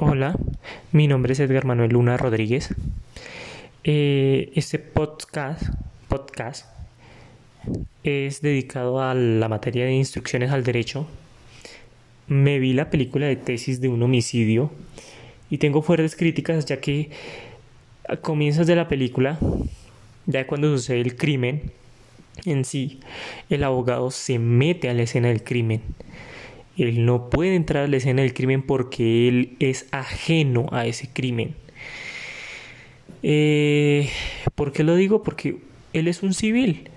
Hola, mi nombre es Edgar Manuel Luna Rodríguez. Eh, este podcast, podcast es dedicado a la materia de instrucciones al derecho. Me vi la película de tesis de un homicidio y tengo fuertes críticas ya que a comienzos de la película, ya cuando sucede el crimen en sí, el abogado se mete a la escena del crimen él no puede entrar a la escena del crimen porque él es ajeno a ese crimen. Eh, ¿Por qué lo digo? Porque él es un civil.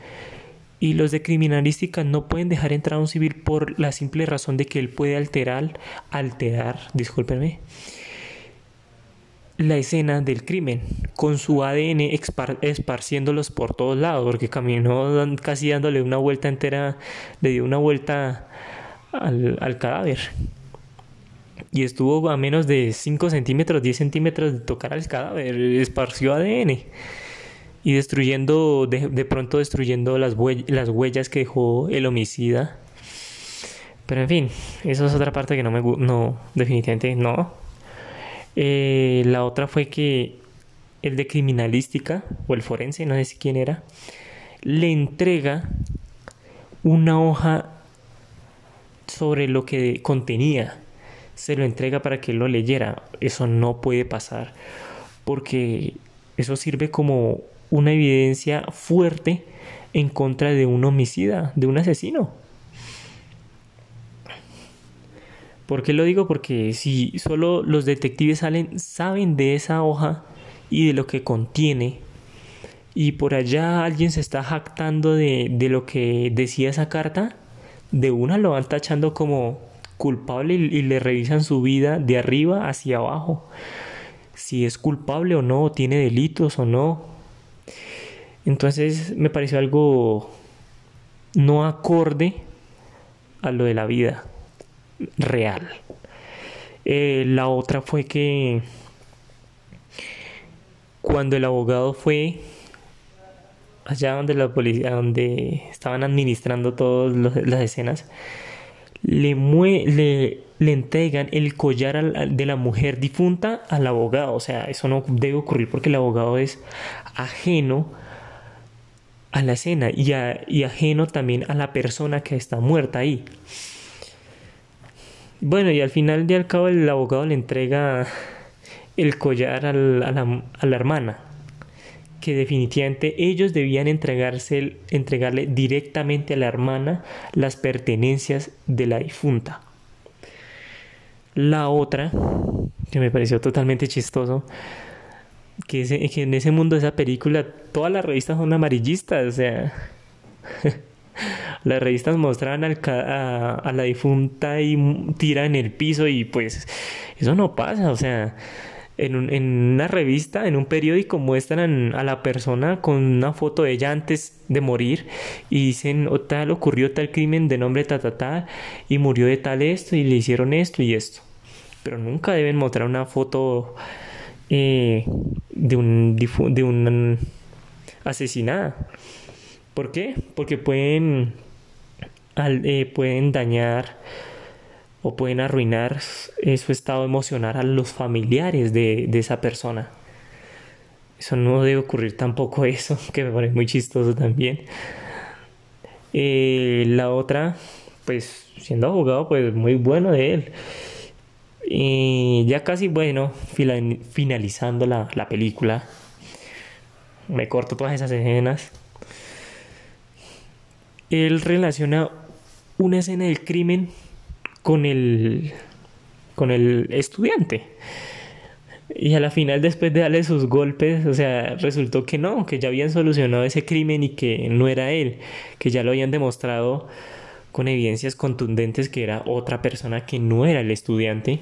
Y los de criminalística no pueden dejar entrar a un civil por la simple razón de que él puede alterar, alterar, discúlpenme, la escena del crimen con su ADN esparciéndolos por todos lados, porque caminó casi dándole una vuelta entera, le dio una vuelta al, cadáver. Y estuvo a menos de 5 centímetros, 10 centímetros de tocar al cadáver, esparció ADN. Y destruyendo, de, pronto destruyendo las, las huellas que dejó el homicida. Pero en fin, eso es otra parte que no me no, definitivamente no. Eh, la otra fue que el de criminalística, o el forense, no sé si quién era, le entrega una hoja sobre lo que contenía, se lo entrega para que lo leyera. Eso no puede pasar porque eso sirve como una evidencia fuerte en contra de un homicida, de un asesino. ¿Por qué lo digo? Porque si solo los detectives salen, saben de esa hoja y de lo que contiene, y por allá alguien se está jactando de, de lo que decía esa carta, de una lo van tachando como culpable y, le revisan su vida de arriba hacia abajo. Si es culpable o no, tiene delitos o no. Entonces me pareció algo no acorde a lo de la vida real. Eh, la otra fue que cuando el abogado fue allá donde la policía, donde estaban administrando todas las escenas, le, le, le, entregan el collar de la mujer difunta al abogado. O sea, eso no debe ocurrir porque el abogado es ajeno a la escena y, y ajeno también a la persona que está muerta ahí. Bueno, y al final de al cabo el abogado le entrega el collar a la hermana que definitivamente ellos debían entregarse, entregarle directamente a la hermana las pertenencias de la difunta. La otra, que me pareció totalmente chistoso, que, en ese mundo de esa película todas las revistas son amarillistas, o sea, las revistas mostraban a, a la difunta y tira en el piso y pues eso no pasa, o sea, en, una revista, en un periódico, muestran a la persona con una foto de ella antes de morir y dicen, o tal, ocurrió tal crimen de nombre ta, ta, ta, y murió de tal esto y le hicieron esto y esto. Pero nunca deben mostrar una foto eh, de un de un asesinada. ¿Por qué? Porque pueden, eh, pueden dañar o pueden arruinar eh, su estado emocional a los familiares de, esa persona. Eso no debe ocurrir tampoco eso, que me parece muy chistoso también. Eh, la otra, pues siendo abogado, pues muy bueno de él. Y ya casi, bueno, finalizando la, la película, me corto todas esas escenas. Él relaciona una escena del crimen con el, con el estudiante. Y a la final, después de darle sus golpes, o sea, resultó que no, que ya habían solucionado ese crimen y que no era él, que ya lo habían demostrado con evidencias contundentes que era otra persona que no era el estudiante.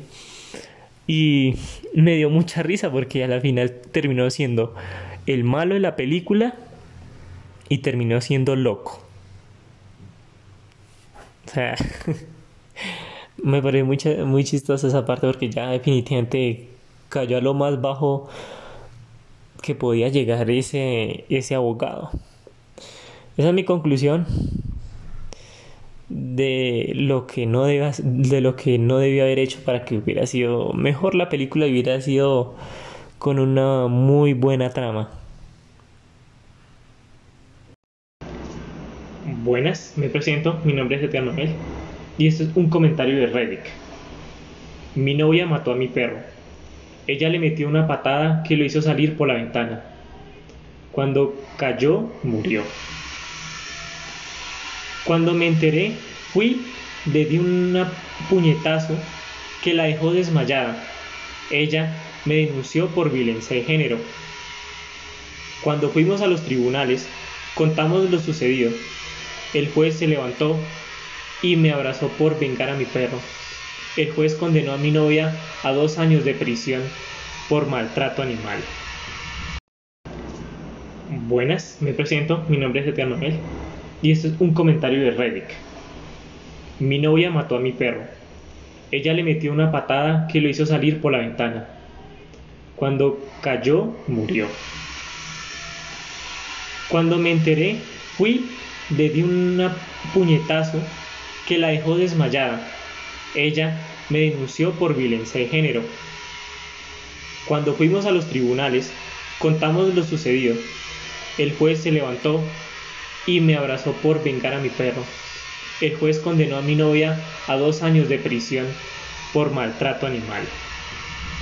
Y me dio mucha risa porque a la final terminó siendo el malo de la película y terminó siendo loco. O sea, me parece muy, muy chistosa esa parte porque ya definitivamente cayó a lo más bajo que podía llegar ese, ese abogado. Esa es mi conclusión. de lo que no de lo que no debió haber hecho para que hubiera sido mejor la película hubiera sido con una muy buena trama. Buenas, me presento, mi nombre es Etienne Noel y este es un comentario de Reddit. Mi novia mató a mi perro. Ella le metió una patada que lo hizo salir por la ventana. Cuando cayó, murió. Cuando me enteré, fui, le di un puñetazo que la dejó desmayada. Ella me denunció por violencia de género. Cuando fuimos a los tribunales, contamos lo sucedido. El juez se levantó y me abrazó por vengar a mi perro. El juez condenó a mi novia a dos años de prisión por maltrato animal. Buenas, me presento, mi nombre es Etienne Noel y este es un comentario de Reddit. Mi novia mató a mi perro. Ella le metió una patada que lo hizo salir por la ventana. Cuando cayó, murió. Cuando me enteré, fui, le di un puñetazo que la dejó desmayada. Ella me denunció por violencia de género. Cuando fuimos a los tribunales, contamos lo sucedido. El juez se levantó y me abrazó por vengar a mi perro. El juez condenó a mi novia a dos años de prisión por maltrato animal.